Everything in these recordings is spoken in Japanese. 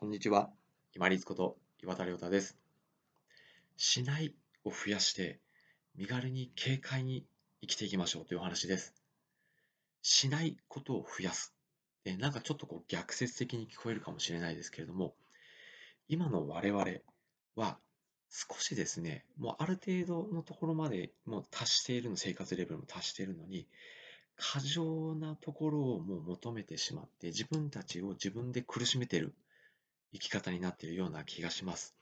こんにちは。今立こと岩田亮太です。しないを増やして身軽に軽快に生きていきましょうというお話です。しないことを増やす。でなんかちょっとこう逆説的に聞こえるかもしれないですけれども、今の我々は少しですね、もうある程度のところまでもう達しているの、生活レベルも達しているのに、過剰なところをもう求めてしまって、自分たちを自分で苦しめている生き方になっているような気がします。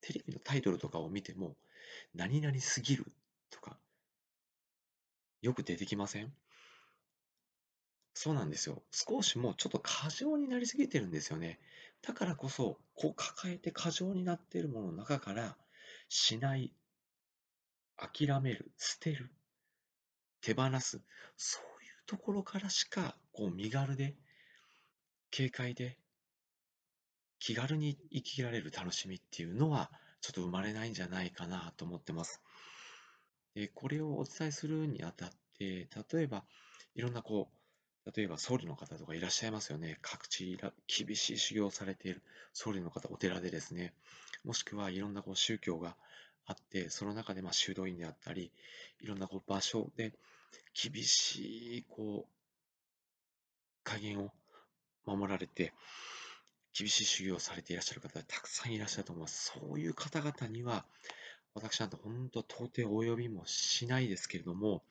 テレビのタイトルとかを見ても、何々すぎるとか、よく出てきません？そうなんですよ。少しもうちょっと過剰になりすぎてるんですよね。だからこそ、こう抱えて過剰になっているものの中から、しない、諦める、捨てる、手放す、そういうところからしか、こう身軽で、軽快で、気軽に生きられる楽しみっていうのは、ちょっと生まれないんじゃないかなと思ってます。で、これをお伝えするにあたって、例えば、いろんなこう、例えば僧侶の方とかいらっしゃいますよね。各地厳しい修行をされている僧侶の方、お寺でですね。もしくはいろんなこう宗教があって、その中でまあ修道院であったり、いろんなこう場所で厳しいこう加減を守られて、厳しい修行をされていらっしゃる方たくさんいらっしゃると思います。そういう方々には、私なんて本当到底お呼びもしないですけれども、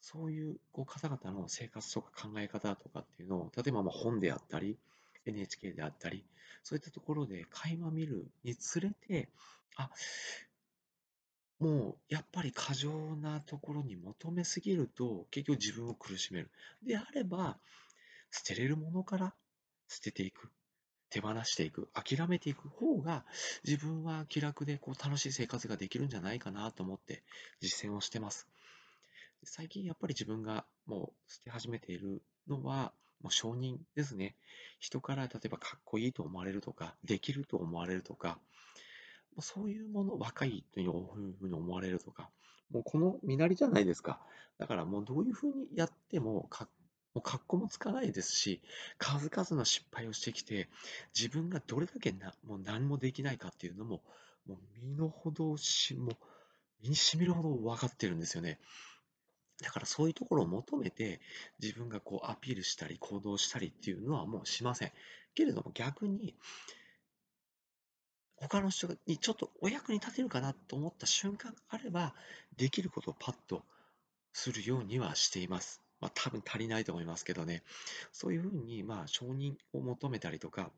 そういうこう方々の生活とか考え方とかっていうのを、例えばま本であったり、NHK であったり、そういったところで垣間見るにつれて、あ、もうやっぱり過剰なところに求めすぎると結局自分を苦しめる。であれば、捨てれるものから捨てていく。手放していく、諦めていく方が自分は気楽でこう楽しい生活ができるんじゃないかなと思って実践をしてます。最近やっぱり自分がもう捨て始めているのはもう承認ですね。人から例えばかっこいいと思われるとか、できると思われるとか、もうそういうもの、若いというふうに思われるとか、もうこの身なりじゃないですか。だからもうどういうふうにやってもかっもう格好もつかないですし、数々の失敗をしてきて、自分がどれだけなもう何もできないかっていうのも、もう身の程し、もう身にしみるほど分かってるんですよね。だからそういうところを求めて自分がこうアピールしたり行動したりっていうのはもうしません。けれども逆に他の人にちょっとお役に立てるかなと思った瞬間があればできることをパッとするようにはしています。まあ、多分足りないと思いますけどね。そういうふうに、まあ、承認を求めたりとか、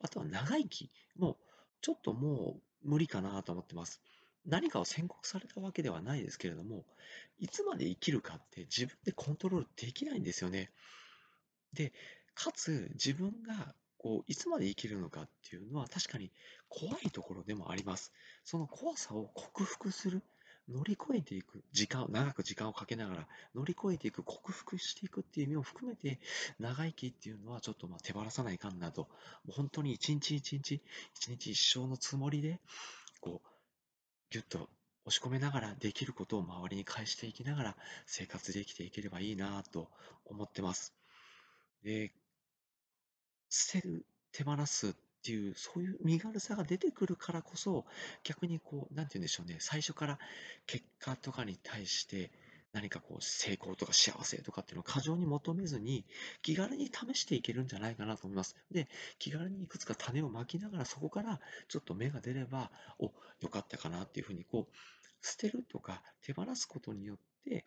あとは長生きも、ちょっともう無理かなと思ってます。何かを宣告されたわけではないですけれども、いつまで生きるかって自分でコントロールできないんですよね。で、かつ自分がこういつまで生きるのかっていうのは確かに怖いところでもあります。その怖さを克服する乗り越えていく時間、長く時間をかけながら乗り越えていく、克服していくっていう意味を含めて、長生きっていうのはちょっとまあ手放さないかんなと、もう本当に一日一日、一日一生のつもりで、こう、ぎゅっと押し込めながらできることを周りに返していきながら生活できていければいいなと思ってます。で、捨てる、手放すっっていう、そういう身軽さが出てくるからこそ、逆にこう、なんて言うんでしょうね、最初から結果とかに対して、何かこう成功とか幸せとかっていうのを過剰に求めずに気軽に試していけるんじゃないかなと思います。で、気軽にいくつか種をまきながらそこからちょっと芽が出れば、お、よかったかなっていうふうにこう、捨てるとか手放すことによって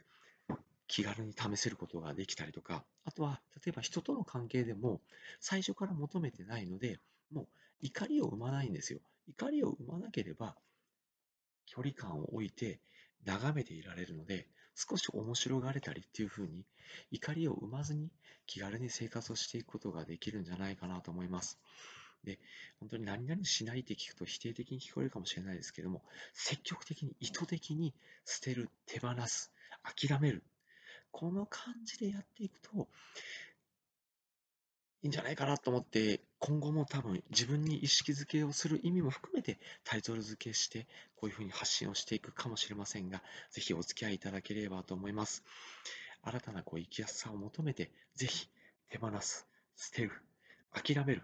気軽に試せることができたりとか、あとは例えば人との関係でも最初から求めてないので、もう怒りを生まないんですよ。怒りを生まなければ、距離感を置いて眺めていられるので、少し面白がれたりっていう風に、怒りを生まずに気軽に生活をしていくことができるんじゃないかなと思います。で、本当に何々しないって聞くと否定的に聞こえるかもしれないですけども、積極的に意図的に捨てる、手放す、諦める。この感じでやっていくと、いいんじゃないかなと思って、今後も多分自分に意識づけをする意味も含めてタイトル付けして、こういうふうに発信をしていくかもしれませんが、ぜひお付き合いいただければと思います。新たなこう生きやすさを求めて、ぜひ手放す、捨てる、諦める、